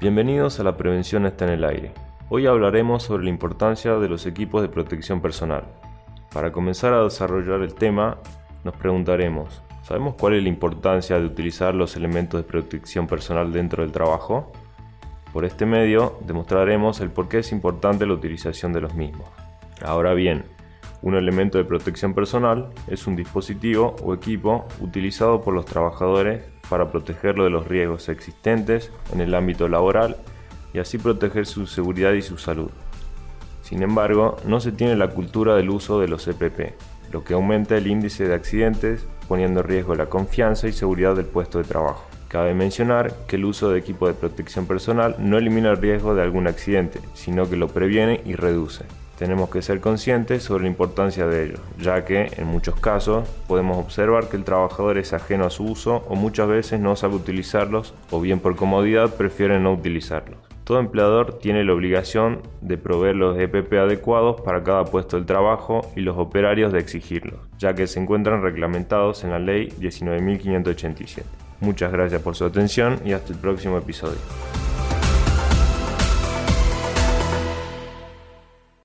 Bienvenidos a La Prevención está en el aire. Hoy hablaremos sobre la importancia de los equipos de protección personal. Para comenzar a desarrollar el tema, nos preguntaremos, ¿sabemos cuál es la importancia de utilizar los elementos de protección personal dentro del trabajo? Por este medio demostraremos el por qué es importante la utilización de los mismos. Ahora bien, un elemento de protección personal es un dispositivo o equipo utilizado por los trabajadores para protegerlo de los riesgos existentes en el ámbito laboral y así proteger su seguridad y su salud. Sin embargo, no se tiene la cultura del uso de los EPP, lo que aumenta el índice de accidentes poniendo en riesgo la confianza y seguridad del puesto de trabajo. Cabe mencionar que el uso de equipo de protección personal no elimina el riesgo de algún accidente, sino que lo previene y reduce tenemos que ser conscientes sobre la importancia de ello, ya que en muchos casos podemos observar que el trabajador es ajeno a su uso o muchas veces no sabe utilizarlos o bien por comodidad prefiere no utilizarlos. Todo empleador tiene la obligación de proveer los EPP adecuados para cada puesto de trabajo y los operarios de exigirlos, ya que se encuentran reglamentados en la Ley 19.587. Muchas gracias por su atención y hasta el próximo episodio.